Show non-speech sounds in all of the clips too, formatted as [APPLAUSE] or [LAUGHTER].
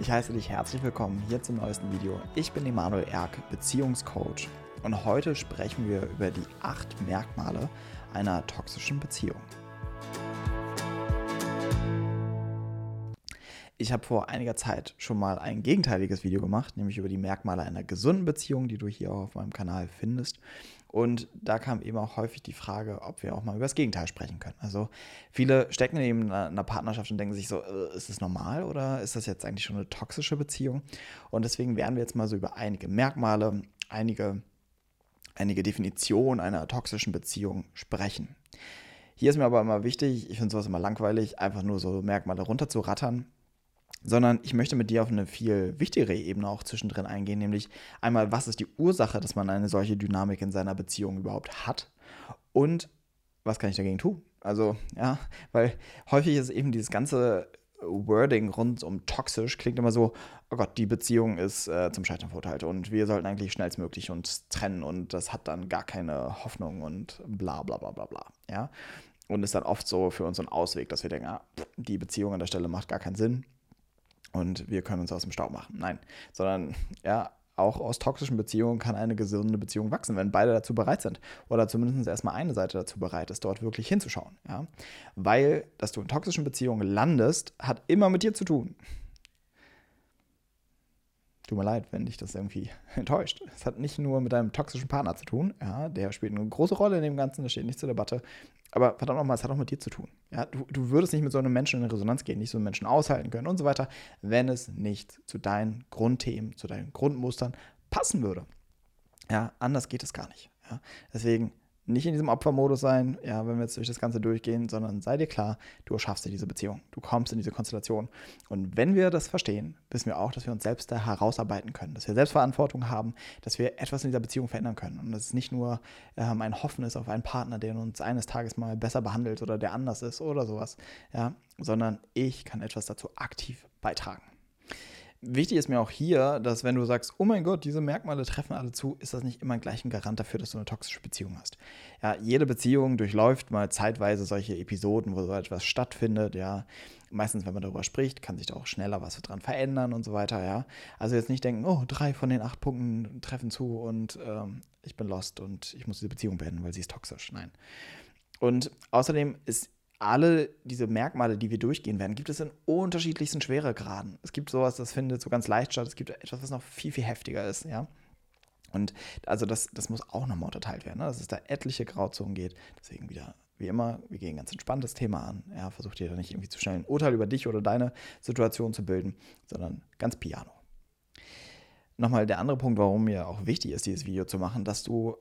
Ich heiße dich herzlich willkommen hier zum neuesten Video. Ich bin Emanuel Erk, Beziehungscoach und heute sprechen wir über die acht Merkmale einer toxischen Beziehung. Ich habe vor einiger Zeit schon mal ein gegenteiliges Video gemacht, nämlich über die Merkmale einer gesunden Beziehung, die du hier auch auf meinem Kanal findest. Und da kam eben auch häufig die Frage, ob wir auch mal über das Gegenteil sprechen können. Also viele stecken eben in einer Partnerschaft und denken sich so, äh, ist das normal oder ist das jetzt eigentlich schon eine toxische Beziehung? Und deswegen werden wir jetzt mal so über einige Merkmale, einige, einige Definitionen einer toxischen Beziehung sprechen. Hier ist mir aber immer wichtig, ich finde sowas immer langweilig, einfach nur so Merkmale runterzurattern sondern ich möchte mit dir auf eine viel wichtigere Ebene auch zwischendrin eingehen, nämlich einmal, was ist die Ursache, dass man eine solche Dynamik in seiner Beziehung überhaupt hat und was kann ich dagegen tun? Also, ja, weil häufig ist eben dieses ganze Wording rund um toxisch klingt immer so, oh Gott, die Beziehung ist äh, zum Scheitern verurteilt und wir sollten eigentlich schnellstmöglich uns trennen und das hat dann gar keine Hoffnung und bla bla bla bla bla, ja. Und ist dann oft so für uns ein Ausweg, dass wir denken, ah, die Beziehung an der Stelle macht gar keinen Sinn und wir können uns aus dem Staub machen. Nein, sondern ja, auch aus toxischen Beziehungen kann eine gesunde Beziehung wachsen, wenn beide dazu bereit sind. Oder zumindest erstmal eine Seite dazu bereit ist, dort wirklich hinzuschauen. Ja? Weil, dass du in toxischen Beziehungen landest, hat immer mit dir zu tun. Tut mir leid, wenn dich das irgendwie [LAUGHS] enttäuscht. Es hat nicht nur mit deinem toxischen Partner zu tun, ja, der spielt eine große Rolle in dem Ganzen, das steht nicht zur Debatte. Aber verdammt nochmal, es hat auch mit dir zu tun. Ja, du, du würdest nicht mit so einem Menschen in Resonanz gehen, nicht so einen Menschen aushalten können und so weiter, wenn es nicht zu deinen Grundthemen, zu deinen Grundmustern passen würde. Ja, anders geht es gar nicht. Ja, deswegen nicht in diesem Opfermodus sein, ja, wenn wir jetzt durch das Ganze durchgehen, sondern sei dir klar, du erschaffst dir diese Beziehung. Du kommst in diese Konstellation. Und wenn wir das verstehen, wissen wir auch, dass wir uns selbst da herausarbeiten können, dass wir Selbstverantwortung haben, dass wir etwas in dieser Beziehung verändern können. Und dass es nicht nur ähm, ein Hoffen ist auf einen Partner, der uns eines Tages mal besser behandelt oder der anders ist oder sowas, ja, sondern ich kann etwas dazu aktiv beitragen. Wichtig ist mir auch hier, dass wenn du sagst, oh mein Gott, diese Merkmale treffen alle zu, ist das nicht immer gleich ein Garant dafür, dass du eine toxische Beziehung hast. Ja, jede Beziehung durchläuft mal zeitweise solche Episoden, wo so etwas stattfindet, ja. Meistens, wenn man darüber spricht, kann sich da auch schneller was dran verändern und so weiter, ja. Also jetzt nicht denken, oh, drei von den acht Punkten treffen zu und ähm, ich bin lost und ich muss diese Beziehung beenden, weil sie ist toxisch. Nein. Und außerdem ist alle diese Merkmale, die wir durchgehen werden, gibt es in unterschiedlichsten Schweregraden. Es gibt sowas, das findet so ganz leicht statt. Es gibt etwas, was noch viel, viel heftiger ist, ja. Und also das, das muss auch nochmal unterteilt werden, ne? dass es da etliche Grauzonen geht. Deswegen wieder, wie immer, wir gehen ganz entspannt das Thema an. Ja, versucht dir da nicht irgendwie zu schnell ein Urteil über dich oder deine Situation zu bilden, sondern ganz piano. Nochmal der andere Punkt, warum mir auch wichtig ist, dieses Video zu machen, dass du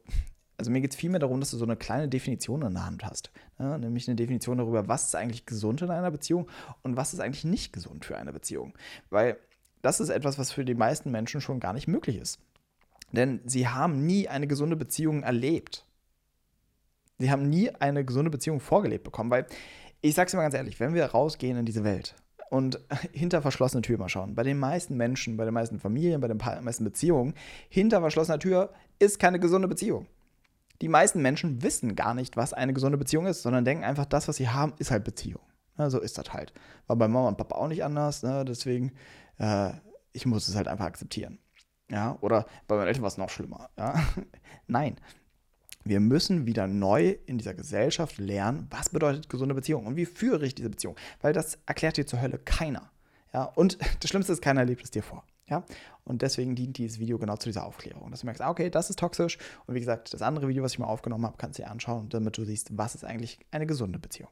also mir geht es vielmehr darum, dass du so eine kleine Definition in der Hand hast. Ja, nämlich eine Definition darüber, was ist eigentlich gesund in einer Beziehung und was ist eigentlich nicht gesund für eine Beziehung. Weil das ist etwas, was für die meisten Menschen schon gar nicht möglich ist. Denn sie haben nie eine gesunde Beziehung erlebt. Sie haben nie eine gesunde Beziehung vorgelebt bekommen, weil ich sage es mal ganz ehrlich, wenn wir rausgehen in diese Welt und [LAUGHS] hinter verschlossene Tür mal schauen, bei den meisten Menschen, bei den meisten Familien, bei den meisten Beziehungen, hinter verschlossener Tür ist keine gesunde Beziehung die meisten Menschen wissen gar nicht, was eine gesunde Beziehung ist, sondern denken einfach, das, was sie haben, ist halt Beziehung. Ja, so ist das halt. War bei Mama und Papa auch nicht anders, ne? deswegen, äh, ich muss es halt einfach akzeptieren. Ja, oder bei meinen Eltern war es noch schlimmer. Ja? [LAUGHS] Nein. Wir müssen wieder neu in dieser Gesellschaft lernen, was bedeutet gesunde Beziehung und wie führe ich diese Beziehung. Weil das erklärt dir zur Hölle keiner. Ja, und [LAUGHS] das Schlimmste ist, keiner lebt es dir vor. Ja? Und deswegen dient dieses Video genau zu dieser Aufklärung. Dass du merkst, ah, okay, das ist toxisch. Und wie gesagt, das andere Video, was ich mal aufgenommen habe, kannst du dir anschauen, damit du siehst, was ist eigentlich eine gesunde Beziehung.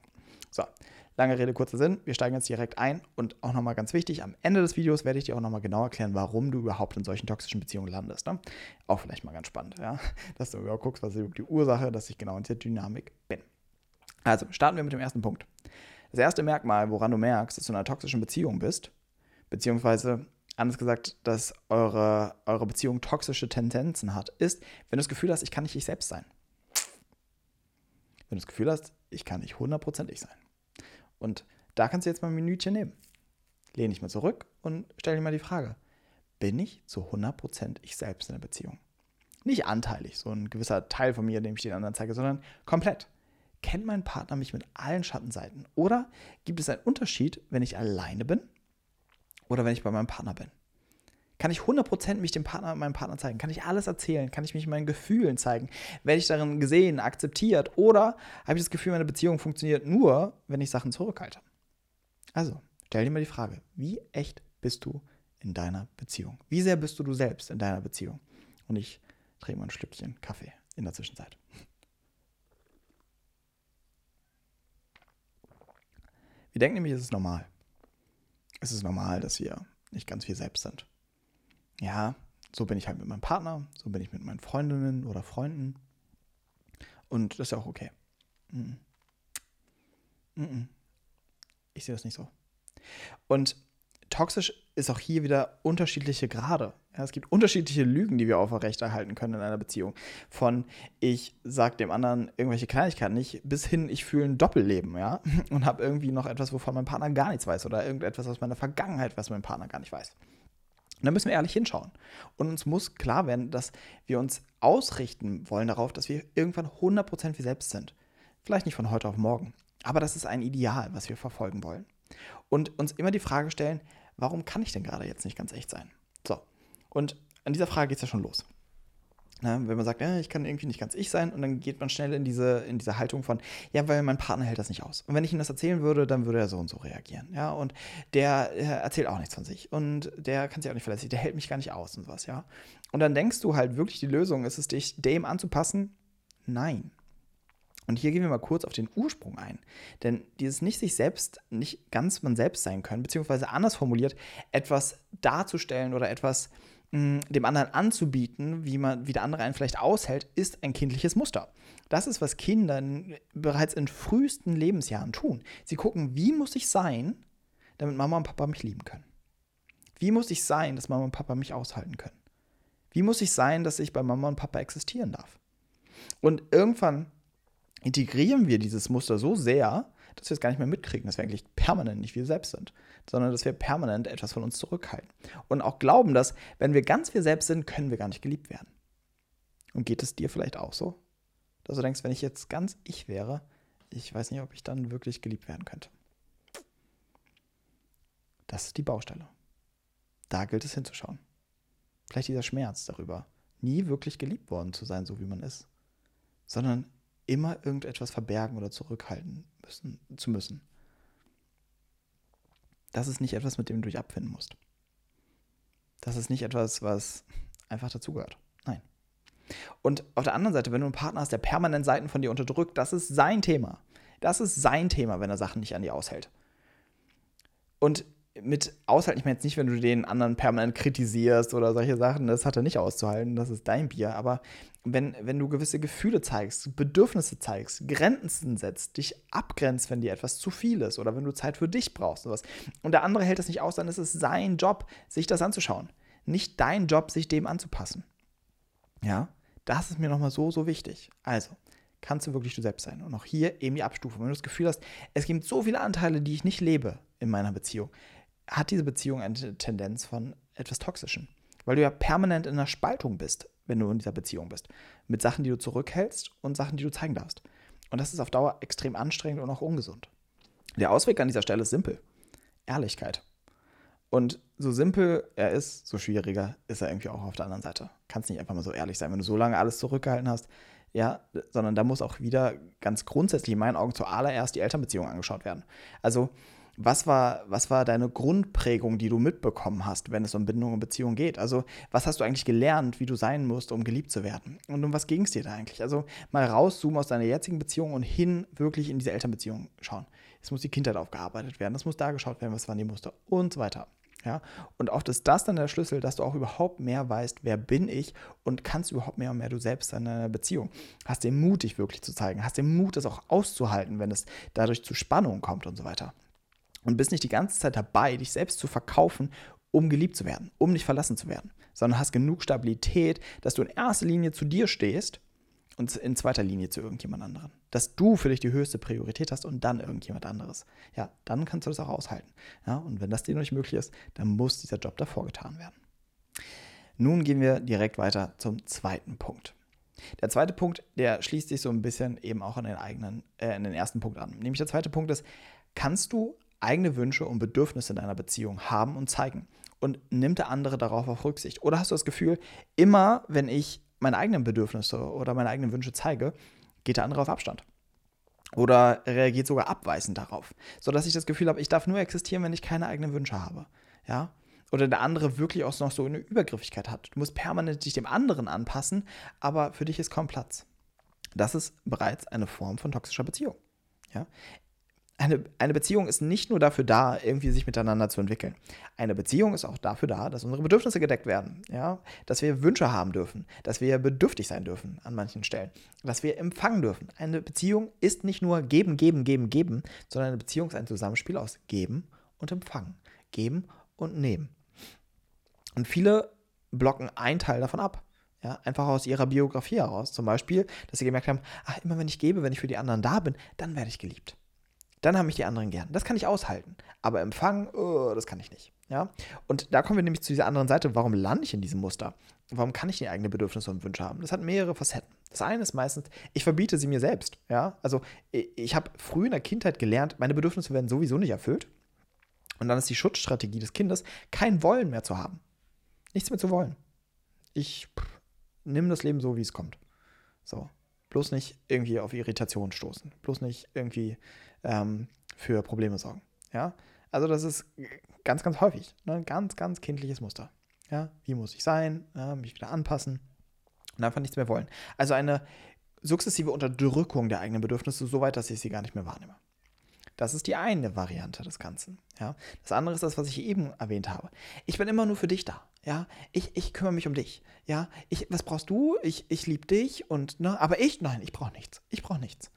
So, lange Rede, kurzer Sinn. Wir steigen jetzt direkt ein. Und auch nochmal ganz wichtig, am Ende des Videos werde ich dir auch nochmal genau erklären, warum du überhaupt in solchen toxischen Beziehungen landest. Ne? Auch vielleicht mal ganz spannend, ja? [LAUGHS] dass du überhaupt guckst, was ist die Ursache, dass ich genau in dieser Dynamik bin. Also, starten wir mit dem ersten Punkt. Das erste Merkmal, woran du merkst, dass du in einer toxischen Beziehung bist, beziehungsweise anders gesagt, dass eure, eure Beziehung toxische Tendenzen hat, ist, wenn du das Gefühl hast, ich kann nicht ich selbst sein. Wenn du das Gefühl hast, ich kann nicht hundertprozentig sein. Und da kannst du jetzt mal ein Minütchen nehmen. Lehne dich mal zurück und stell dir mal die Frage, bin ich zu 100% ich selbst in der Beziehung? Nicht anteilig, so ein gewisser Teil von mir, dem ich den anderen zeige, sondern komplett. Kennt mein Partner mich mit allen Schattenseiten? Oder gibt es einen Unterschied, wenn ich alleine bin Oder wenn ich bei meinem Partner bin. Kann ich 100% mich dem Partner, meinem Partner zeigen? Kann ich alles erzählen? Kann ich mich meinen Gefühlen zeigen? Werde ich darin gesehen, akzeptiert? Oder habe ich das Gefühl, meine Beziehung funktioniert nur, wenn ich Sachen zurückhalte? Also, stell dir mal die Frage, wie echt bist du in deiner Beziehung? Wie sehr bist du du selbst in deiner Beziehung? Und ich trinke mal ein Stückchen Kaffee in der Zwischenzeit. Wir denken nämlich, es ist normal. Es ist normal, dass wir nicht ganz wir selbst sind ja, so bin ich halt mit meinem Partner, so bin ich mit meinen Freundinnen oder Freunden. Und das ist ja auch okay. Mm -mm. Ich sehe das nicht so. Und toxisch ist auch hier wieder unterschiedliche Grade. Es gibt unterschiedliche Lügen, die wir aufrechterhalten können in einer Beziehung. Von ich sage dem anderen irgendwelche Kleinigkeiten nicht, bis hin ich fühle ein Doppelleben, ja, [LAUGHS] und habe irgendwie noch etwas, wovon mein Partner gar nichts weiß oder irgendetwas aus meiner Vergangenheit, was mein Partner gar nicht weiß. Und da müssen wir ehrlich hinschauen. Und uns muss klar werden, dass wir uns ausrichten wollen darauf, dass wir irgendwann 100% wir selbst sind. Vielleicht nicht von heute auf morgen, aber das ist ein Ideal, was wir verfolgen wollen. Und uns immer die Frage stellen, warum kann ich denn gerade jetzt nicht ganz echt sein? So, und an dieser Frage geht es ja schon los. Ne, wenn man sagt, ja, ich kann irgendwie nicht ganz ich sein, und dann geht man schnell in diese, in diese Haltung von, ja, weil mein Partner hält das nicht aus. Und wenn ich ihm das erzählen würde, dann würde er so und so reagieren. Ja, und der, der erzählt auch nichts von sich. Und der kann sich auch nicht verletzen, der hält mich gar nicht aus und was, ja. Und dann denkst du halt wirklich, die Lösung ist es, dich dem anzupassen? Nein. Und hier gehen wir mal kurz auf den Ursprung ein. Denn dieses nicht sich selbst, nicht ganz man selbst sein können, beziehungsweise anders formuliert, etwas darzustellen oder etwas dem anderen anzubieten, wie, man, wie der andere einen vielleicht aushält, ist ein kindliches Muster. Das ist, was Kinder bereits in frühesten Lebensjahren tun. Sie gucken, wie muss ich sein, damit Mama und Papa mich lieben können? Wie muss ich sein, dass Mama und Papa mich aushalten können? Wie muss ich sein, dass ich bei Mama und Papa existieren darf? Und irgendwann integrieren wir dieses Muster so sehr, dass wir es gar nicht mehr mitkriegen, dass wir eigentlich permanent nicht wir selbst sind, sondern dass wir permanent etwas von uns zurückhalten. Und auch glauben, dass, wenn wir ganz wir selbst sind, können wir gar nicht geliebt werden. Und geht es dir vielleicht auch so? Dass du denkst, wenn ich jetzt ganz ich wäre, ich weiß nicht, ob ich dann wirklich geliebt werden könnte. Das ist die Baustelle. Da gilt es hinzuschauen. Vielleicht dieser Schmerz darüber, nie wirklich geliebt worden zu sein, so wie man ist, sondern immer irgendetwas verbergen oder zurückhalten müssen, zu müssen. Das ist nicht etwas, mit dem du dich abfinden musst. Das ist nicht etwas, was einfach dazugehört. Nein. Und auf der anderen Seite, wenn du einen Partner hast, der permanent Seiten von dir unterdrückt, das ist sein Thema. Das ist sein Thema, wenn er Sachen nicht an dir aushält. Und mit aushalten, ich meine jetzt nicht, wenn du den anderen permanent kritisierst oder solche Sachen, das hat er nicht auszuhalten, das ist dein Bier, aber wenn, wenn du gewisse Gefühle zeigst, Bedürfnisse zeigst, Grenzen setzt, dich abgrenzt, wenn dir etwas zu viel ist oder wenn du Zeit für dich brauchst sowas und der andere hält das nicht aus, dann ist es sein Job, sich das anzuschauen. Nicht dein Job, sich dem anzupassen. Ja, das ist mir nochmal so, so wichtig. Also, kannst du wirklich du selbst sein. Und auch hier eben die Abstufung. Wenn du das Gefühl hast, es gibt so viele Anteile, die ich nicht lebe in meiner Beziehung, hat diese Beziehung eine Tendenz von etwas Toxischem. Weil du ja permanent in einer Spaltung bist, wenn du in dieser Beziehung bist. Mit Sachen, die du zurückhältst und Sachen, die du zeigen darfst. Und das ist auf Dauer extrem anstrengend und auch ungesund. Der Ausweg an dieser Stelle ist simpel. Ehrlichkeit. Und so simpel er ist, so schwieriger ist er irgendwie auch auf der anderen Seite. Kannst nicht einfach mal so ehrlich sein, wenn du so lange alles zurückgehalten hast. Ja, sondern da muss auch wieder ganz grundsätzlich in meinen Augen zuallererst die Elternbeziehung angeschaut werden. Also was war, was war deine Grundprägung, die du mitbekommen hast, wenn es um Bindung und Beziehung geht? Also, was hast du eigentlich gelernt, wie du sein musst, um geliebt zu werden? Und um was ging es dir da eigentlich? Also, mal rauszoomen aus deiner jetzigen Beziehung und hin wirklich in diese Elternbeziehung schauen. Es muss die Kindheit aufgearbeitet werden, es muss da geschaut werden, was waren die Muster und so weiter. Ja, und oft ist das dann der Schlüssel, dass du auch überhaupt mehr weißt, wer bin ich und kannst überhaupt mehr und mehr du selbst in einer Beziehung. Hast den Mut, dich wirklich zu zeigen, hast den Mut, das auch auszuhalten, wenn es dadurch zu Spannungen kommt und so weiter und bist nicht die ganze Zeit dabei, dich selbst zu verkaufen, um geliebt zu werden, um nicht verlassen zu werden, sondern hast genug Stabilität, dass du in erster Linie zu dir stehst und in zweiter Linie zu irgendjemand anderen. Dass du für dich die höchste Priorität hast und dann irgendjemand anderes. Ja, dann kannst du das auch aushalten. Ja, und wenn das dir noch nicht möglich ist, dann muss dieser Job davor getan werden. Nun gehen wir direkt weiter zum zweiten Punkt. Der zweite Punkt, der schließt sich so ein bisschen eben auch an den eigenen, äh, an den ersten Punkt an. Nämlich der zweite Punkt ist, kannst du eigene Wünsche und Bedürfnisse in einer Beziehung haben und zeigen? Und nimmt der andere darauf auf Rücksicht? Oder hast du das Gefühl, immer wenn ich meine eigenen Bedürfnisse oder meine eigenen Wünsche zeige, geht der andere auf Abstand? Oder reagiert sogar abweisend darauf, sodass ich das Gefühl habe, ich darf nur existieren, wenn ich keine eigenen Wünsche habe. Ja? Oder der andere wirklich auch noch so eine Übergriffigkeit hat. Du musst permanent dich dem anderen anpassen, aber für dich ist kaum Platz. Das ist bereits eine Form von toxischer Beziehung. Ja? Eine, eine Beziehung ist nicht nur dafür da, irgendwie sich miteinander zu entwickeln. Eine Beziehung ist auch dafür da, dass unsere Bedürfnisse gedeckt werden. Ja? Dass wir Wünsche haben dürfen, dass wir bedürftig sein dürfen an manchen Stellen, dass wir empfangen dürfen. Eine Beziehung ist nicht nur geben, geben, geben, geben, sondern eine Beziehung ist ein Zusammenspiel aus geben und empfangen. Geben und nehmen. Und viele blocken einen Teil davon ab. Ja, einfach aus ihrer Biografie heraus. Zum Beispiel, dass sie gemerkt haben, ach, immer wenn ich gebe, wenn ich für die anderen da bin, dann werde ich geliebt. Dann haben mich die anderen gern. Das kann ich aushalten. Aber empfangen, oh, das kann ich nicht. Ja? Und da kommen wir nämlich zu dieser anderen Seite. Warum lande ich in diesem Muster? Warum kann ich die eigenen Bedürfnisse und Wünsche haben? Das hat mehrere Facetten. Das eine ist meistens, ich verbiete sie mir selbst. Ja? Also ich habe früh in der Kindheit gelernt, meine Bedürfnisse werden sowieso nicht erfüllt. Und dann ist die Schutzstrategie des Kindes, kein Wollen mehr zu haben. Nichts mehr zu wollen. Ich nehme das Leben so, wie es kommt. So. Bloß nicht irgendwie auf Irritation stoßen. Bloß nicht irgendwie ähm, für Probleme sorgen. Ja. Also, das ist ganz, ganz häufig. Ne? Ganz, ganz kindliches Muster. Ja. Wie muss ich sein? Ja, mich wieder anpassen und einfach nichts mehr wollen. Also eine sukzessive Unterdrückung der eigenen Bedürfnisse, so weit, dass ich sie gar nicht mehr wahrnehme. Das ist die eine Variante des Ganzen. Ja? Das andere ist das, was ich eben erwähnt habe. Ich bin immer nur für dich da. Ja, ich, ich kümmere mich um dich. Ja, ich, was brauchst du? Ich, ich liebe dich und, ne, aber ich, nein, ich brauche nichts. Ich brauche nichts.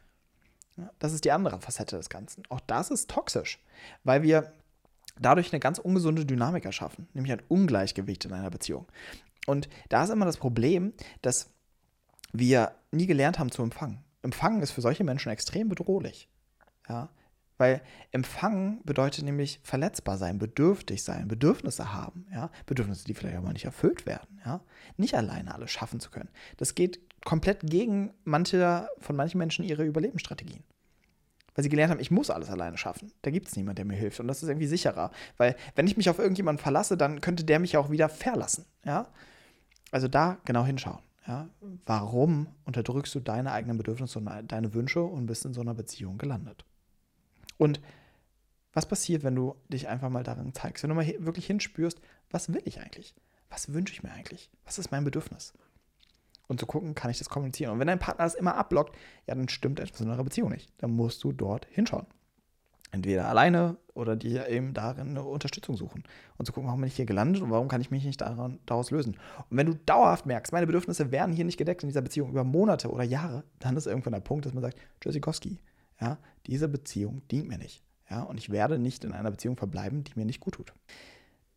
Ja, das ist die andere Facette des Ganzen. Auch das ist toxisch, weil wir dadurch eine ganz ungesunde Dynamik erschaffen, nämlich ein Ungleichgewicht in einer Beziehung. Und da ist immer das Problem, dass wir nie gelernt haben zu empfangen. Empfangen ist für solche Menschen extrem bedrohlich. Ja, weil empfangen bedeutet nämlich verletzbar sein, bedürftig sein, Bedürfnisse haben, ja, Bedürfnisse, die vielleicht auch mal nicht erfüllt werden, ja, nicht alleine alles schaffen zu können. Das geht komplett gegen manche von manchen Menschen ihre Überlebensstrategien. Weil sie gelernt haben, ich muss alles alleine schaffen. Da gibt es niemanden, der mir hilft. Und das ist irgendwie sicherer. Weil, wenn ich mich auf irgendjemanden verlasse, dann könnte der mich auch wieder verlassen. Ja? Also da genau hinschauen. Ja? Warum unterdrückst du deine eigenen Bedürfnisse und deine Wünsche und bist in so einer Beziehung gelandet? Und was passiert, wenn du dich einfach mal darin zeigst? Wenn du mal wirklich hinspürst, was will ich eigentlich? Was wünsche ich mir eigentlich? Was ist mein Bedürfnis? Und zu gucken, kann ich das kommunizieren? Und wenn dein Partner das immer abblockt, ja, dann stimmt etwas in eurer Beziehung nicht. Dann musst du dort hinschauen. Entweder alleine oder dir eben darin eine Unterstützung suchen. Und zu gucken, warum bin ich hier gelandet und warum kann ich mich nicht daran, daraus lösen. Und wenn du dauerhaft merkst, meine Bedürfnisse werden hier nicht gedeckt in dieser Beziehung über Monate oder Jahre, dann ist irgendwann der Punkt, dass man sagt, Tschüssikowski, ja, diese Beziehung dient mir nicht. Ja, und ich werde nicht in einer Beziehung verbleiben, die mir nicht gut tut.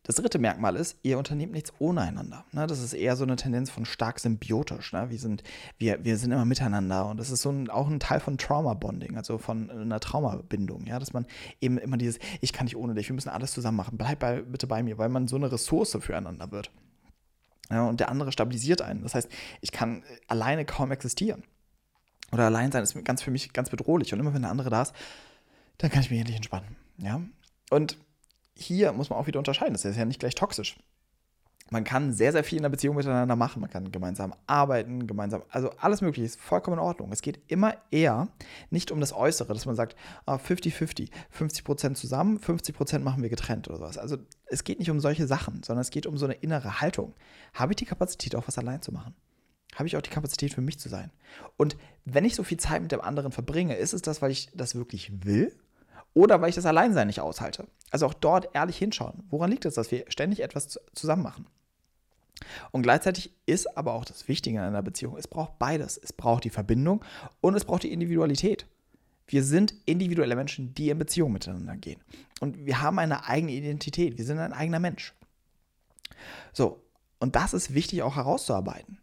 Das dritte Merkmal ist, ihr unternehmt nichts ohne einander. Ne, das ist eher so eine Tendenz von stark symbiotisch. Ne? Wir, sind, wir, wir sind immer miteinander und das ist so ein, auch ein Teil von Trauma-Bonding, also von einer Traumabindung. Dass man eben immer dieses, ich kann nicht ohne dich, wir müssen alles zusammen machen, bleib bei, bitte bei mir, weil man so eine Ressource füreinander wird. Und der andere stabilisiert einen. Das heißt, ich kann alleine kaum existieren oder allein sein ist ganz für mich ganz bedrohlich. Und immer wenn der andere da ist, dann kann ich mich endlich entspannen. Und hier muss man auch wieder unterscheiden. Das ist ja nicht gleich toxisch. Man kann sehr, sehr viel in der Beziehung miteinander machen. Man kann gemeinsam arbeiten, gemeinsam, also alles Mögliche ist vollkommen in Ordnung. Es geht immer eher nicht um das Äußere, dass man sagt, 50-50, ah, 50 Prozent zusammen, 50 Prozent machen wir getrennt oder sowas. Also es geht nicht um solche Sachen, sondern es geht um so eine innere Haltung. Habe ich die Kapazität, auch was allein zu machen? habe ich auch die Kapazität für mich zu sein. Und wenn ich so viel Zeit mit dem anderen verbringe, ist es das, weil ich das wirklich will oder weil ich das Alleinsein nicht aushalte? Also auch dort ehrlich hinschauen. Woran liegt es, dass wir ständig etwas zusammen machen? Und gleichzeitig ist aber auch das Wichtige in einer Beziehung, es braucht beides. Es braucht die Verbindung und es braucht die Individualität. Wir sind individuelle Menschen, die in Beziehung miteinander gehen. Und wir haben eine eigene Identität. Wir sind ein eigener Mensch. So, und das ist wichtig auch herauszuarbeiten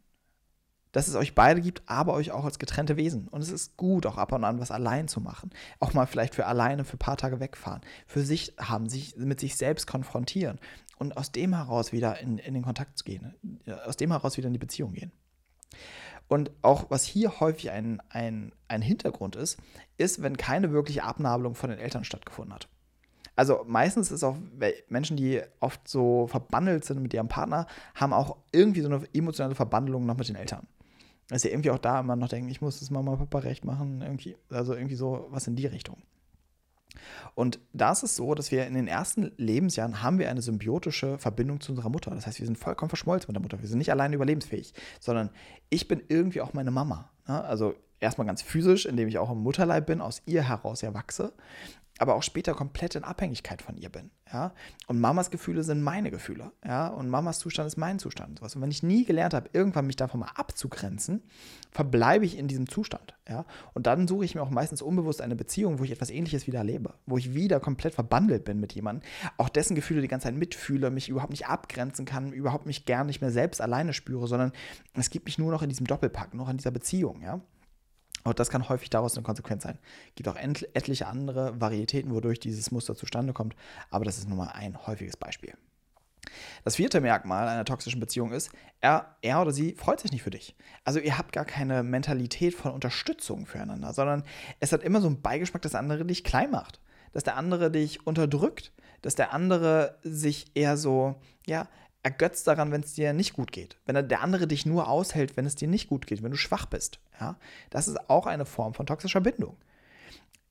dass es euch beide gibt, aber euch auch als getrennte Wesen. Und es ist gut, auch ab und an was allein zu machen. Auch mal vielleicht für alleine für ein paar Tage wegfahren. Für sich haben, sich mit sich selbst konfrontieren. Und aus dem heraus wieder in, in den Kontakt zu gehen. Aus dem heraus wieder in die Beziehung gehen. Und auch was hier häufig ein, ein, ein Hintergrund ist, ist, wenn keine wirkliche Abnabelung von den Eltern stattgefunden hat. Also meistens ist auch Menschen, die oft so verbandelt sind mit ihrem Partner, haben auch irgendwie so eine emotionale Verbandlung noch mit den Eltern. Dass sie irgendwie auch da immer noch denken, ich muss das Mama Papa recht machen, irgendwie, also irgendwie so was in die Richtung. Und da ist es so, dass wir in den ersten Lebensjahren haben wir eine symbiotische Verbindung zu unserer Mutter. Das heißt, wir sind vollkommen verschmolzen mit der Mutter. Wir sind nicht alleine überlebensfähig, sondern ich bin irgendwie auch meine Mama. Ne? Also erstmal ganz physisch, indem ich auch im Mutterleib bin, aus ihr heraus erwachse aber auch später komplett in Abhängigkeit von ihr bin. Ja? Und Mamas Gefühle sind meine Gefühle. Ja? Und Mamas Zustand ist mein Zustand. Und wenn ich nie gelernt habe, irgendwann mich davon mal abzugrenzen, verbleibe ich in diesem Zustand. Ja? Und dann suche ich mir auch meistens unbewusst eine Beziehung, wo ich etwas Ähnliches wieder erlebe, wo ich wieder komplett verbandelt bin mit jemandem, auch dessen Gefühle die ganze Zeit mitfühle, mich überhaupt nicht abgrenzen kann, überhaupt mich gar nicht mehr selbst alleine spüre, sondern es gibt mich nur noch in diesem Doppelpack, noch in dieser Beziehung. Ja? Und das kann häufig daraus eine Konsequenz sein. Es gibt auch etliche andere Varietäten, wodurch dieses Muster zustande kommt, aber das ist nun mal ein häufiges Beispiel. Das vierte Merkmal einer toxischen Beziehung ist, er, er oder sie freut sich nicht für dich. Also ihr habt gar keine Mentalität von Unterstützung füreinander, sondern es hat immer so einen Beigeschmack, dass der andere dich klein macht, dass der andere dich unterdrückt, dass der andere sich eher so, ja, ergötzt daran, wenn es dir nicht gut geht. Wenn der andere dich nur aushält, wenn es dir nicht gut geht, wenn du schwach bist. Ja? Das ist auch eine Form von toxischer Bindung.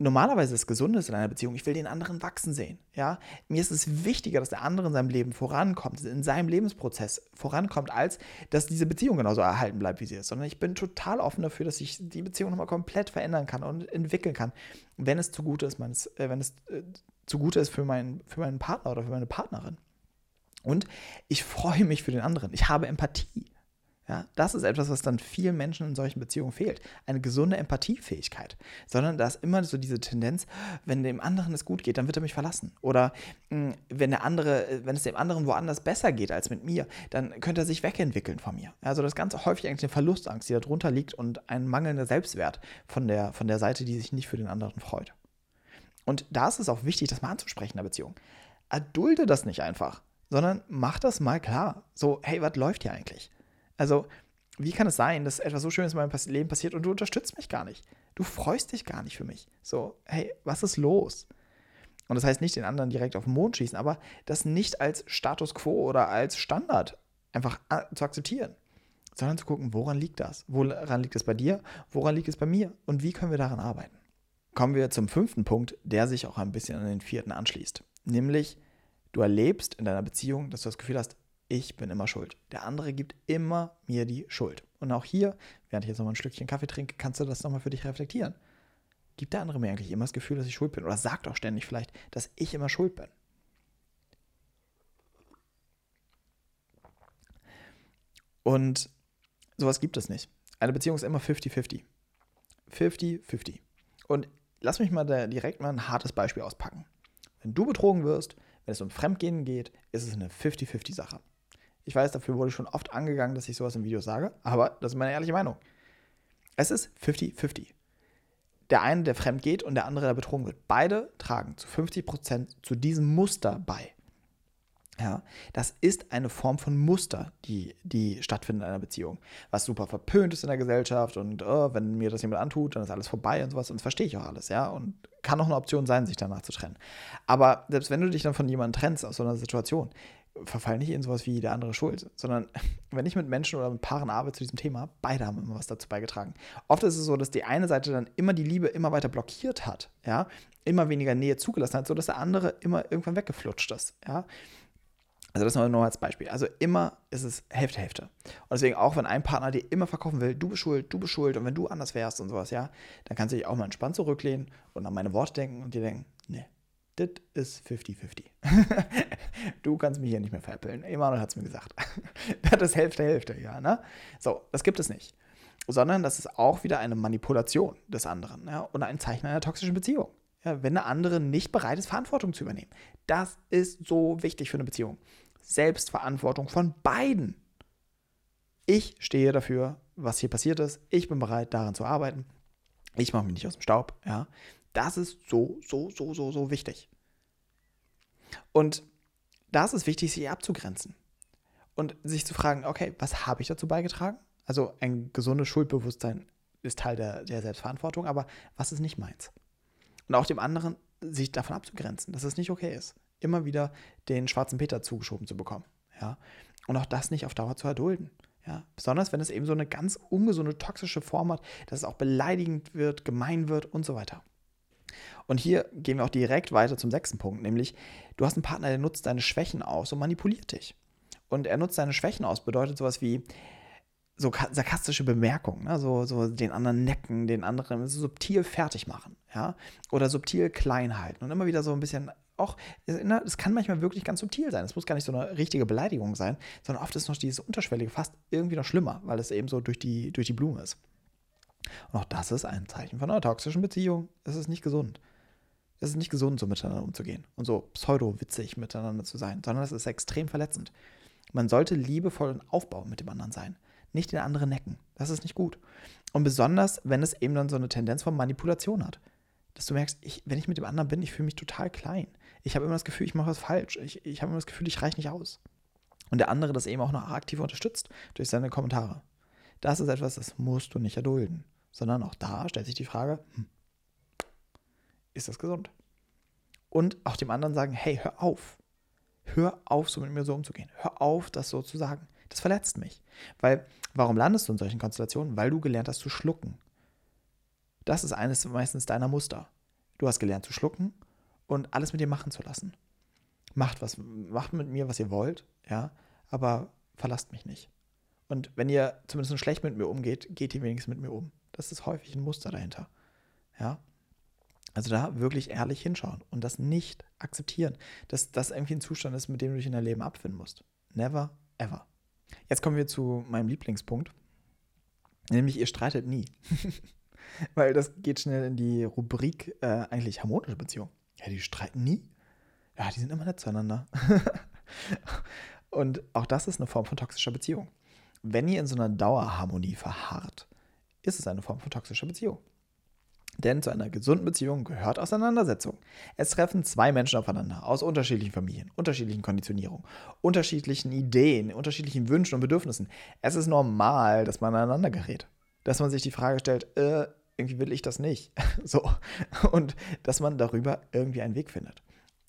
Normalerweise ist Gesundes in einer Beziehung, ich will den anderen wachsen sehen. Ja? Mir ist es wichtiger, dass der andere in seinem Leben vorankommt, in seinem Lebensprozess vorankommt, als dass diese Beziehung genauso erhalten bleibt, wie sie ist. Sondern ich bin total offen dafür, dass ich die Beziehung nochmal komplett verändern kann und entwickeln kann, wenn es zugute ist, meines, äh, wenn es äh, zugute ist für, mein, für meinen Partner oder für meine Partnerin. Und ich freue mich für den anderen. Ich habe Empathie. Ja, das ist etwas, was dann vielen Menschen in solchen Beziehungen fehlt. Eine gesunde Empathiefähigkeit. Sondern da ist immer so diese Tendenz, wenn dem anderen es gut geht, dann wird er mich verlassen. Oder mh, hm, wenn der andere, wenn es dem anderen woanders besser geht als mit mir, dann könnte er sich wegentwickeln von mir. Also das Ganze häufig eigentlich eine Verlustangst, die darunter liegt und ein mangelnder Selbstwert von der, von der Seite, die sich nicht für den anderen freut. Und da ist es auch wichtig, das mal anzusprechen in der Beziehung. Erdulde das nicht einfach sondern mach das mal klar. So, hey, was läuft hier eigentlich? Also, wie kann es sein, dass etwas so Schönes in meinem Leben passiert und du unterstützt mich gar nicht? Du freust dich gar nicht für mich. So, hey, was ist los? Und das heißt nicht den anderen direkt auf den Mond schießen, aber das nicht als Status quo oder als Standard einfach zu akzeptieren, sondern zu gucken, woran liegt das? Woran liegt es bei dir? Woran liegt es bei mir? Und wie können wir daran arbeiten? Kommen wir zum fünften Punkt, der sich auch ein bisschen an den vierten anschließt, nämlich Du erlebst in deiner Beziehung, dass du das Gefühl hast, ich bin immer schuld. Der andere gibt immer mir die Schuld. Und auch hier, während ich jetzt nochmal ein Stückchen Kaffee trinke, kannst du das nochmal für dich reflektieren. Gibt der andere mir eigentlich immer das Gefühl, dass ich schuld bin? Oder sagt auch ständig vielleicht, dass ich immer schuld bin? Und sowas gibt es nicht. Eine Beziehung ist immer 50-50. 50-50. Und lass mich mal direkt mal ein hartes Beispiel auspacken. Wenn du betrogen wirst, wenn es um Fremdgehen geht, ist es eine 50-50-Sache. Ich weiß, dafür wurde schon oft angegangen, dass ich sowas im Video sage, aber das ist meine ehrliche Meinung. Es ist 50-50. Der eine, der fremd geht und der andere, der betrogen wird. Beide tragen zu 50% zu diesem Muster bei. Ja, das ist eine Form von Muster, die, die stattfindet in einer Beziehung. Was super verpönt ist in der Gesellschaft und oh, wenn mir das jemand antut, dann ist alles vorbei und sowas. Und das verstehe ich auch alles, ja. Und kann auch eine Option sein, sich danach zu trennen. Aber selbst wenn du dich dann von jemandem trennst aus so einer Situation, verfall nicht in sowas wie der andere Schuld, sondern [LAUGHS] wenn ich mit Menschen oder mit Paaren arbeite zu diesem Thema, beide haben immer was dazu beigetragen. Oft ist es so, dass die eine Seite dann immer die Liebe immer weiter blockiert hat, ja, immer weniger Nähe zugelassen hat, sodass der andere immer irgendwann weggeflutscht ist, ja. Also das nur als Beispiel. Also immer ist es Hälfte, Hälfte. Und deswegen auch, wenn ein Partner dir immer verkaufen will, du bist schuld, du bist schuld und wenn du anders wärst und sowas, ja, dann kannst du dich auch mal entspannt zurücklehnen und an meine Worte denken und dir denken, nee, das ist 50-50. [LAUGHS] du kannst mich hier nicht mehr veräppeln. Emanuel hat es mir gesagt. [LAUGHS] das ist Hälfte, Hälfte, ja, ne? So, das gibt es nicht. Sondern das ist auch wieder eine Manipulation des anderen ja, und ein Zeichen einer toxischen Beziehung. Ja, wenn der andere nicht bereit ist, Verantwortung zu übernehmen. Das ist so wichtig für eine Beziehung. Selbstverantwortung von beiden. Ich stehe dafür, was hier passiert ist. Ich bin bereit, daran zu arbeiten. Ich mache mich nicht aus dem Staub. Ja. Das ist so, so, so, so, so wichtig. Und da ist wichtig, sich abzugrenzen. Und sich zu fragen, okay, was habe ich dazu beigetragen? Also ein gesundes Schuldbewusstsein ist Teil der, der Selbstverantwortung, aber was ist nicht meins? Und auch dem anderen sich davon abzugrenzen, dass es nicht okay ist, immer wieder den schwarzen Peter zugeschoben zu bekommen. Ja? Und auch das nicht auf Dauer zu erdulden. Ja? Besonders wenn es eben so eine ganz ungesunde, toxische Form hat, dass es auch beleidigend wird, gemein wird und so weiter. Und hier gehen wir auch direkt weiter zum sechsten Punkt, nämlich du hast einen Partner, der nutzt deine Schwächen aus und manipuliert dich. Und er nutzt deine Schwächen aus, bedeutet sowas wie so sarkastische Bemerkungen, ne? so, so den anderen necken, den anderen subtil fertig machen, ja, oder subtil klein halten und immer wieder so ein bisschen auch, es kann manchmal wirklich ganz subtil sein. Es muss gar nicht so eine richtige Beleidigung sein, sondern oft ist noch dieses Unterschwellige fast irgendwie noch schlimmer, weil es eben so durch die, durch die Blume ist. Und auch das ist ein Zeichen von einer toxischen Beziehung. Es ist nicht gesund. Es ist nicht gesund, so miteinander umzugehen und so pseudo-witzig miteinander zu sein, sondern es ist extrem verletzend. Man sollte liebevoll und aufbauend mit dem anderen sein, nicht den anderen necken. Das ist nicht gut. Und besonders, wenn es eben dann so eine Tendenz von Manipulation hat. Dass du merkst, ich, wenn ich mit dem anderen bin, ich fühle mich total klein. Ich habe immer das Gefühl, ich mache was falsch. Ich, ich habe immer das Gefühl, ich reiche nicht aus. Und der andere das eben auch noch aktiv unterstützt durch seine Kommentare. Das ist etwas, das musst du nicht erdulden sondern auch da stellt sich die Frage, hm, ist das gesund? Und auch dem anderen sagen, hey, hör auf. Hör auf, so mit mir so umzugehen. Hör auf, das so zu sagen. Das verletzt mich. Weil, warum landest du in solchen Konstellationen? Weil du gelernt hast zu schlucken. Das ist eines meistens deiner Muster. Du hast gelernt zu schlucken und alles mit dir machen zu lassen. Macht was, macht mit mir, was ihr wollt, ja, aber verlasst mich nicht. Und wenn ihr zumindest schlecht mit mir umgeht, geht ihr wenigstens mit mir um. Das ist häufig ein Muster dahinter. Ja. Also da wirklich ehrlich hinschauen und das nicht akzeptieren, dass das irgendwie ein Zustand ist, mit dem du dich in dein Leben abfinden musst. Never, ever. Jetzt kommen wir zu meinem Lieblingspunkt, nämlich ihr streitet nie. [LAUGHS] Weil das geht schnell in die Rubrik äh, eigentlich harmonische Beziehung. Ja, die streiten nie. Ja, die sind immer nett zueinander. [LAUGHS] und auch das ist eine Form von toxischer Beziehung. Wenn ihr in so einer Dauerharmonie verharrt, ist es eine Form von toxischer Beziehung. Denn zu einer gesunden Beziehung gehört Auseinandersetzung. Es treffen zwei Menschen aufeinander aus unterschiedlichen Familien, unterschiedlichen Konditionierungen, unterschiedlichen Ideen, unterschiedlichen Wünschen und Bedürfnissen. Es ist normal, dass man aneinander gerät. Dass man sich die Frage stellt, äh, irgendwie will ich das nicht. [LAUGHS] so. Und dass man darüber irgendwie einen Weg findet.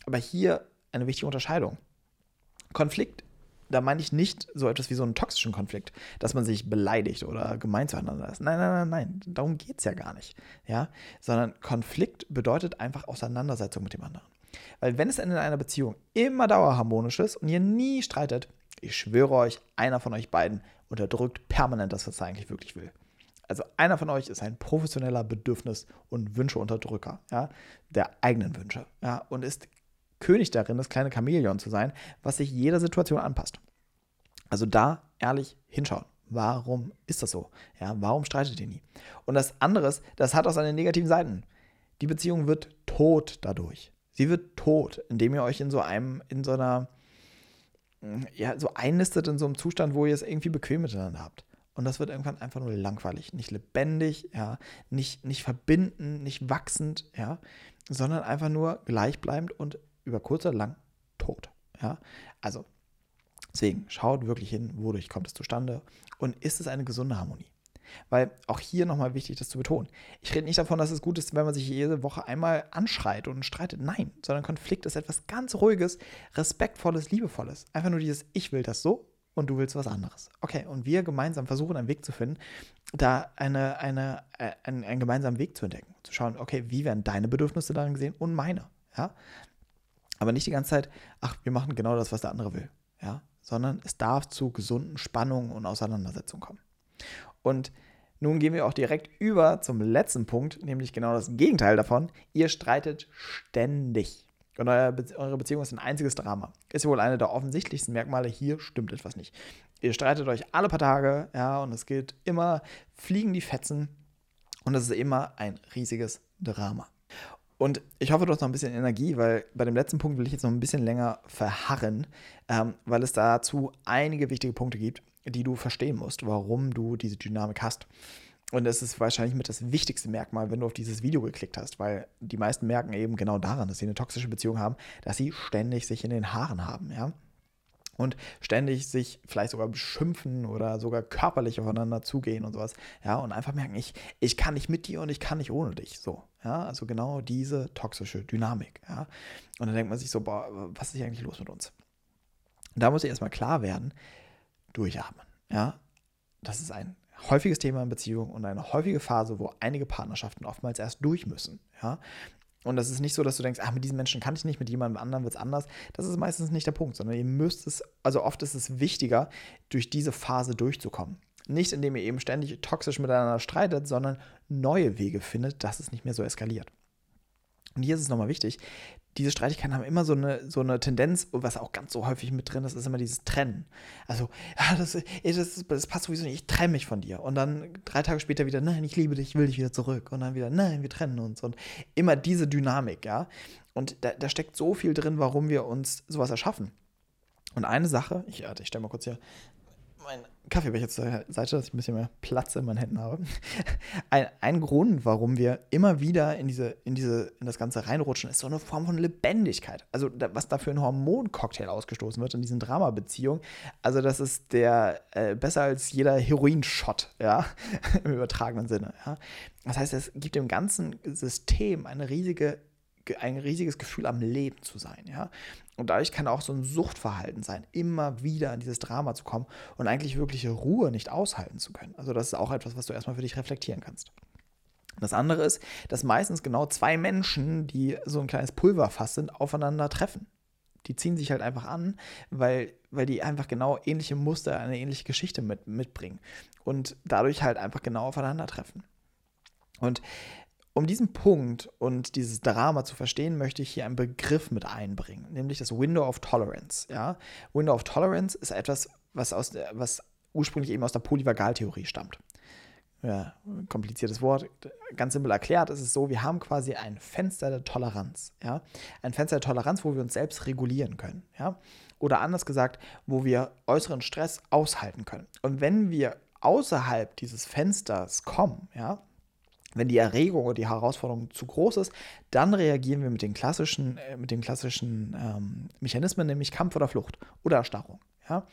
Aber hier eine wichtige Unterscheidung. Konflikt da meine ich nicht so etwas wie so einen toxischen Konflikt, dass man sich beleidigt oder gemein zueinander ist. Nein, nein, nein, nein, darum geht es ja gar nicht. Ja? Sondern Konflikt bedeutet einfach Auseinandersetzung mit dem anderen. Weil wenn es in einer Beziehung immer dauerharmonisch ist und ihr nie streitet, ich schwöre euch, einer von euch beiden unterdrückt permanent das, was er eigentlich wirklich will. Also einer von euch ist ein professioneller Bedürfnis- und Wünscheunterdrücker, ja, der eigenen Wünsche, ja, und ist König darin, das kleine Chamäleon zu sein, was sich jeder Situation anpasst. Also da ehrlich hinschauen. Warum ist das so? Ja, warum streitet ihr nie? Und das andere ist, das hat auch seine negativen Seiten. Die Beziehung wird tot dadurch. Sie wird tot, indem ihr euch in so einem, in so einer, ja, so einnistet in so einem Zustand, wo ihr es irgendwie bequem miteinander habt. Und das wird irgendwann einfach nur langweilig, nicht lebendig, ja, nicht, nicht verbindend, nicht wachsend, ja, sondern einfach nur gleichbleibend und über kurz oder lang tot. Ja? Also, deswegen schaut wirklich hin, wodurch kommt es zustande und ist es eine gesunde Harmonie. Weil auch hier nochmal wichtig, das zu betonen. Ich rede nicht davon, dass es gut ist, wenn man sich jede Woche einmal anschreit und streitet. Nein, sondern Konflikt ist etwas ganz Ruhiges, Respektvolles, Liebevolles. Einfach nur dieses Ich will das so und du willst was anderes. Okay, und wir gemeinsam versuchen, einen Weg zu finden, da eine, eine, äh, einen, einen gemeinsamen Weg zu entdecken. Zu schauen, okay, wie werden deine Bedürfnisse darin gesehen und meine. Ja? Aber nicht die ganze Zeit, ach, wir machen genau das, was der andere will. Ja? Sondern es darf zu gesunden Spannungen und Auseinandersetzungen kommen. Und nun gehen wir auch direkt über zum letzten Punkt, nämlich genau das Gegenteil davon. Ihr streitet ständig. Und eure Beziehung ist ein einziges Drama. Ist ja wohl eine der offensichtlichsten Merkmale. Hier stimmt etwas nicht. Ihr streitet euch alle paar Tage, ja, und es geht immer, fliegen die Fetzen. Und es ist immer ein riesiges Drama. Und ich hoffe, du hast noch ein bisschen Energie, weil bei dem letzten Punkt will ich jetzt noch ein bisschen länger verharren, ähm, weil es dazu einige wichtige Punkte gibt, die du verstehen musst, warum du diese Dynamik hast. Und das ist wahrscheinlich mit das wichtigste Merkmal, wenn du auf dieses Video geklickt hast, weil die meisten merken eben genau daran, dass sie eine toxische Beziehung haben, dass sie ständig sich in den Haaren haben, ja. und ständig sich vielleicht sogar beschimpfen oder sogar körperlich aufeinander zugehen und sowas. Ja, und einfach merken, ich, ich kann nicht mit dir und ich kann nicht ohne dich. So, ja, also genau diese toxische Dynamik. Ja, und dann denkt man sich so, boah, was ist hier eigentlich los mit uns? Und da muss ich erstmal klar werden, durchatmen. Ja, das ist ein häufiges Thema in Beziehungen und eine häufige Phase, wo einige Partnerschaften oftmals erst durch müssen. Ja, und das ist nicht so, dass du denkst, ach, mit diesen Menschen kann ich nicht, mit jemandem anderen wird es anders. Das ist meistens nicht der Punkt, sondern ihr müsst es, also oft ist es wichtiger, durch diese Phase durchzukommen. Nicht indem ihr eben ständig toxisch miteinander streitet, sondern neue Wege findet, dass es nicht mehr so eskaliert. Und hier ist es nochmal wichtig, diese Streitigkeiten haben immer so eine, so eine Tendenz, was auch ganz so häufig mit drin ist, ist immer dieses Trennen. Also, das, das, das passt sowieso nicht, ich trenne mich von dir. Und dann drei Tage später wieder, nein, ich liebe dich, ich will dich wieder zurück. Und dann wieder, nein, wir trennen uns. Und immer diese Dynamik, ja. Und da, da steckt so viel drin, warum wir uns sowas erschaffen. Und eine Sache, ich, ich stelle mal kurz hier meinen Kaffeebecher zur Seite, dass ich ein bisschen mehr Platz in meinen Händen habe. [LAUGHS] Ein, ein Grund, warum wir immer wieder in, diese, in, diese, in das Ganze reinrutschen, ist so eine Form von Lebendigkeit. Also, da, was da für ein Hormoncocktail ausgestoßen wird in diesen Dramabeziehungen. Also, das ist der äh, besser als jeder Heroinshot, ja, [LAUGHS] im übertragenen Sinne. Ja. Das heißt, es gibt dem ganzen System eine riesige ein riesiges Gefühl am Leben zu sein, ja. Und dadurch kann auch so ein Suchtverhalten sein, immer wieder in dieses Drama zu kommen und eigentlich wirkliche Ruhe nicht aushalten zu können. Also das ist auch etwas, was du erstmal für dich reflektieren kannst. Das andere ist, dass meistens genau zwei Menschen, die so ein kleines Pulverfass sind, aufeinander treffen. Die ziehen sich halt einfach an, weil, weil die einfach genau ähnliche Muster, eine ähnliche Geschichte mit, mitbringen. Und dadurch halt einfach genau aufeinandertreffen. Und um diesen Punkt und dieses Drama zu verstehen, möchte ich hier einen Begriff mit einbringen, nämlich das Window of Tolerance. Ja? Window of Tolerance ist etwas, was, aus, was ursprünglich eben aus der Polyvagaltheorie stammt. Ja, kompliziertes Wort. Ganz simpel erklärt ist es so, wir haben quasi ein Fenster der Toleranz. Ja? Ein Fenster der Toleranz, wo wir uns selbst regulieren können. Ja? Oder anders gesagt, wo wir äußeren Stress aushalten können. Und wenn wir außerhalb dieses Fensters kommen, ja, wenn die Erregung oder die Herausforderung zu groß ist, dann reagieren wir mit den klassischen, äh, mit den klassischen ähm, Mechanismen, nämlich Kampf oder Flucht oder Erstarrung. Ja?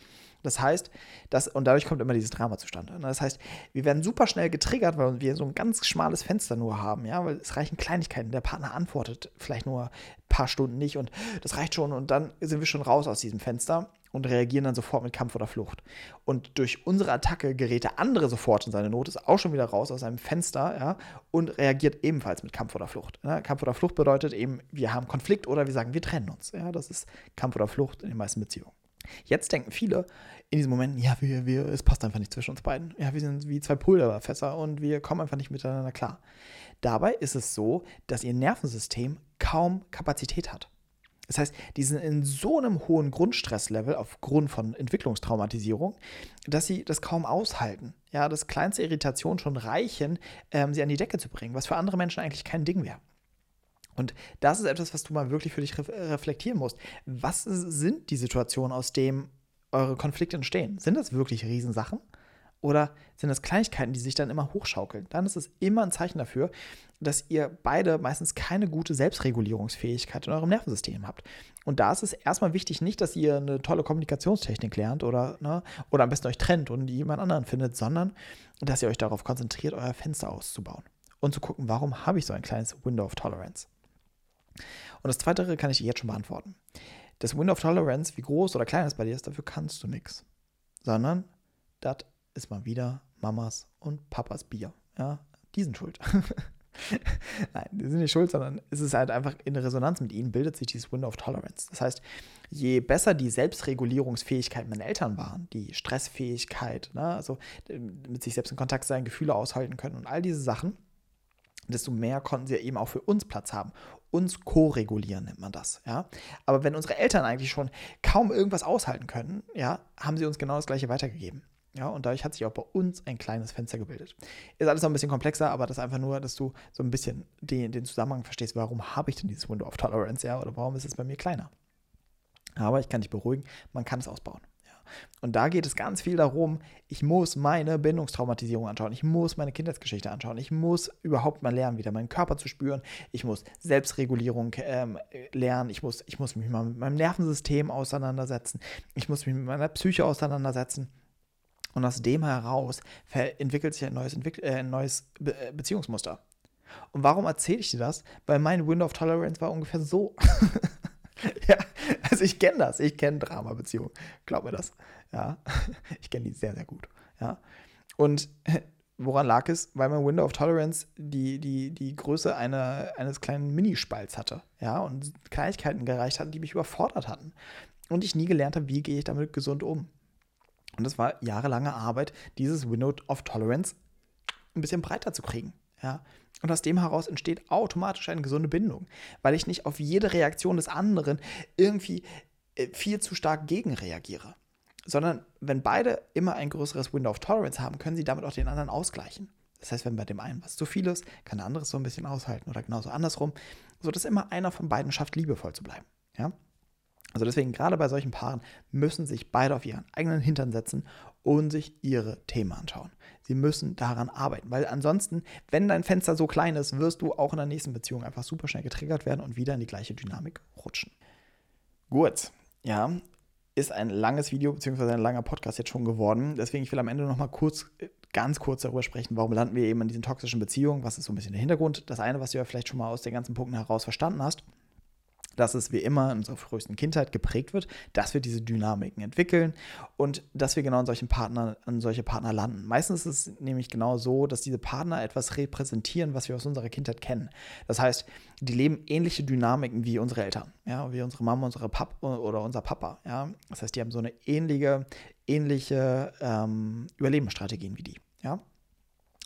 Das heißt, dass, und dadurch kommt immer dieses Drama zustande. Ne? Das heißt, wir werden super schnell getriggert, weil wir so ein ganz schmales Fenster nur haben, ja, weil es reichen Kleinigkeiten. Der Partner antwortet vielleicht nur ein paar Stunden nicht und das reicht schon und dann sind wir schon raus aus diesem Fenster und reagieren dann sofort mit Kampf oder Flucht. Und durch unsere Attacke gerät der andere sofort in seine Not, ist auch schon wieder raus aus seinem Fenster ja, und reagiert ebenfalls mit Kampf oder Flucht. Ja, Kampf oder Flucht bedeutet eben, wir haben Konflikt oder wir sagen, wir trennen uns. Ja, das ist Kampf oder Flucht in den meisten Beziehungen. Jetzt denken viele in diesen Momenten, ja, wir, wir, es passt einfach nicht zwischen uns beiden. Ja, wir sind wie zwei Pulverfässer und wir kommen einfach nicht miteinander klar. Dabei ist es so, dass ihr Nervensystem kaum Kapazität hat. Das heißt, die sind in so einem hohen Grundstresslevel aufgrund von Entwicklungstraumatisierung, dass sie das kaum aushalten. Ja, dass kleinste Irritationen schon reichen, ähm, sie an die Decke zu bringen, was für andere Menschen eigentlich kein Ding wäre. Und das ist etwas, was du mal wirklich für dich reflektieren musst. Was sind die Situationen, aus denen eure Konflikte entstehen? Sind das wirklich Riesensachen? Oder sind das Kleinigkeiten, die sich dann immer hochschaukeln? Dann ist es immer ein Zeichen dafür, dass ihr beide meistens keine gute Selbstregulierungsfähigkeit in eurem Nervensystem habt. Und da ist es erstmal wichtig, nicht, dass ihr eine tolle Kommunikationstechnik lernt oder, ne, oder am besten euch trennt und jemand anderen findet, sondern dass ihr euch darauf konzentriert, euer Fenster auszubauen und zu gucken, warum habe ich so ein kleines Window of Tolerance. Und das Zweite kann ich dir jetzt schon beantworten. Das Window of Tolerance, wie groß oder klein es bei dir ist, dafür kannst du nichts. Sondern das ist mal wieder Mamas und Papas Bier. Ja, die sind schuld. [LAUGHS] Nein, die sind nicht schuld, sondern es ist halt einfach in Resonanz mit ihnen bildet sich dieses Window of Tolerance. Das heißt, je besser die Selbstregulierungsfähigkeit meiner Eltern waren, die Stressfähigkeit, ne, also äh, mit sich selbst in Kontakt sein, Gefühle aushalten können und all diese Sachen, desto mehr konnten sie eben auch für uns Platz haben. Uns co-regulieren nennt man das, ja. Aber wenn unsere Eltern eigentlich schon kaum irgendwas aushalten können, ja, haben sie uns genau das Gleiche weitergegeben. Ja, und dadurch hat sich auch bei uns ein kleines Fenster gebildet. Ist alles noch ein bisschen komplexer, aber das ist einfach nur, dass du so ein bisschen den, den Zusammenhang verstehst, warum habe ich denn dieses Window of Tolerance, ja, oder warum ist es bei mir kleiner. Aber ich kann dich beruhigen, man kann es ausbauen. Und da geht es ganz viel darum, ich muss meine Bindungstraumatisierung anschauen, ich muss meine Kindheitsgeschichte anschauen, ich muss überhaupt mal lernen, wieder meinen Körper zu spüren, ich muss Selbstregulierung ähm, lernen, ich muss, ich muss mich mal mit meinem Nervensystem auseinandersetzen, ich muss mich mit meiner Psyche auseinandersetzen. Und aus dem heraus entwickelt sich ein neues, Entwick äh, ein neues Be äh, Beziehungsmuster. Und warum erzähle ich dir das? Weil mein Window of Tolerance war ungefähr so. [LAUGHS] ja, also ich kenne das. Ich kenne Drama-Beziehungen. Glaub mir das. Ja, [LAUGHS] ich kenne die sehr, sehr gut. Ja. Und [LAUGHS] woran lag es? Weil mein Window of Tolerance die, die, die Größe einer, eines kleinen Minispalts hatte. Ja, und Kleinigkeiten gereicht hatten, die mich überfordert hatten. Und ich nie gelernt habe, wie gehe ich damit gesund um. Und das war jahrelange Arbeit, dieses Window of Tolerance ein bisschen breiter zu kriegen. Ja. Und aus dem heraus entsteht automatisch eine gesunde Bindung, weil ich nicht auf jede Reaktion des anderen irgendwie äh, viel zu stark gegenreagiere. Sondern wenn beide immer ein größeres Window of Tolerance haben, können sie damit auch den anderen ausgleichen. Das heißt, wenn bei dem einen was zu viel ist, kann der andere es so ein bisschen aushalten oder genauso andersrum, sodass immer einer von beiden schafft, liebevoll zu bleiben. Ja? Also deswegen, gerade bei solchen Paaren müssen sich beide auf ihren eigenen Hintern setzen und sich ihre Themen anschauen. Sie müssen daran arbeiten, weil ansonsten, wenn dein Fenster so klein ist, wirst du auch in der nächsten Beziehung einfach super schnell getriggert werden und wieder in die gleiche Dynamik rutschen. Gut, ja, ist ein langes Video bzw. ein langer Podcast jetzt schon geworden. Deswegen, ich will am Ende nochmal kurz, ganz kurz darüber sprechen, warum landen wir eben in diesen toxischen Beziehungen, was ist so ein bisschen der Hintergrund. Das eine, was du ja vielleicht schon mal aus den ganzen Punkten heraus verstanden hast, dass es wie immer in unserer frühesten Kindheit geprägt wird, dass wir diese Dynamiken entwickeln und dass wir genau in solchen Partner, an solche Partner landen. Meistens ist es nämlich genau so, dass diese Partner etwas repräsentieren, was wir aus unserer Kindheit kennen. Das heißt, die leben ähnliche Dynamiken wie unsere Eltern, ja, wie unsere Mama, unsere Pap oder unser Papa. Ja. Das heißt, die haben so eine ähnliche, ähnliche ähm, Überlebensstrategien wie die. Ja.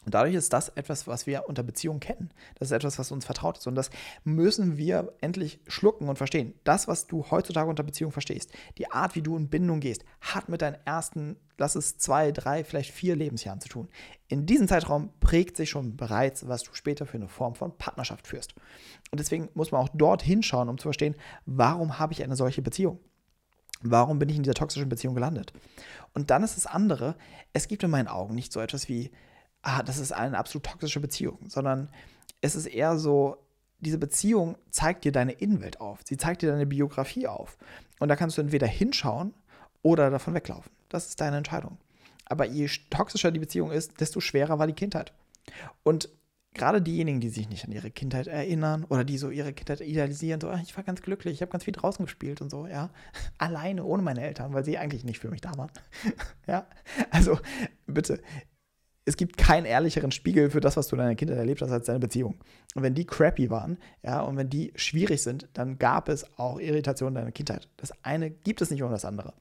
Und dadurch ist das etwas, was wir unter Beziehung kennen. Das ist etwas, was uns vertraut ist. Und das müssen wir endlich schlucken und verstehen. Das, was du heutzutage unter Beziehung verstehst, die Art, wie du in Bindung gehst, hat mit deinen ersten, lass es zwei, drei, vielleicht vier Lebensjahren zu tun. In diesem Zeitraum prägt sich schon bereits, was du später für eine Form von Partnerschaft führst. Und deswegen muss man auch dort hinschauen, um zu verstehen, warum habe ich eine solche Beziehung? Warum bin ich in dieser toxischen Beziehung gelandet? Und dann ist das andere, es gibt in meinen Augen nicht so etwas wie ah, das ist eine absolut toxische Beziehung, sondern es ist eher so, diese Beziehung zeigt dir deine Innenwelt auf. Sie zeigt dir deine Biografie auf. Und da kannst du entweder hinschauen oder davon weglaufen. Das ist deine Entscheidung. Aber je toxischer die Beziehung ist, desto schwerer war die Kindheit. Und gerade diejenigen, die sich nicht an ihre Kindheit erinnern oder die so ihre Kindheit idealisieren, so, ah, ich war ganz glücklich, ich habe ganz viel draußen gespielt und so, ja, alleine ohne meine Eltern, weil sie eigentlich nicht für mich da waren. [LAUGHS] ja, also bitte, es gibt keinen ehrlicheren Spiegel für das, was du in deiner Kindheit erlebt hast, als deine Beziehung. Und wenn die crappy waren, ja, und wenn die schwierig sind, dann gab es auch Irritationen in deiner Kindheit. Das eine gibt es nicht ohne das andere.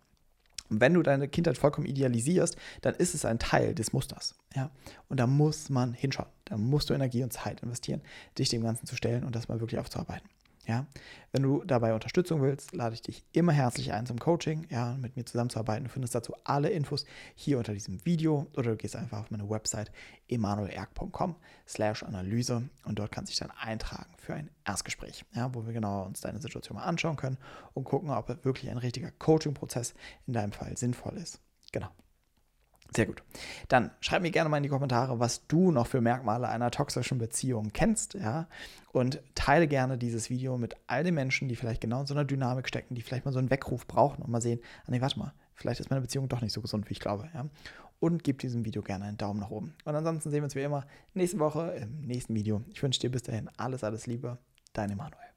Und wenn du deine Kindheit vollkommen idealisierst, dann ist es ein Teil des Musters. Ja? Und da muss man hinschauen. Da musst du Energie und Zeit investieren, dich dem Ganzen zu stellen und das mal wirklich aufzuarbeiten. Ja, wenn du dabei Unterstützung willst, lade ich dich immer herzlich ein zum Coaching, ja, mit mir zusammenzuarbeiten. Du findest dazu alle Infos hier unter diesem Video oder du gehst einfach auf meine Website emanuelerg.com slash Analyse und dort kannst du dich dann eintragen für ein Erstgespräch, ja, wo wir genau uns deine Situation mal anschauen können und gucken, ob wirklich ein richtiger Coaching-Prozess in deinem Fall sinnvoll ist. Genau. Sehr gut. Dann schreib mir gerne mal in die Kommentare, was du noch für Merkmale einer toxischen Beziehung kennst, ja. Und teile gerne dieses Video mit all den Menschen, die vielleicht genau in so einer Dynamik stecken, die vielleicht mal so einen Weckruf brauchen und mal sehen, ah nee, warte mal, vielleicht ist meine Beziehung doch nicht so gesund, wie ich glaube, ja. Und gib diesem Video gerne einen Daumen nach oben. Und ansonsten sehen wir uns wie immer nächste Woche im nächsten Video. Ich wünsche dir bis dahin alles, alles Liebe. Dein Emanuel.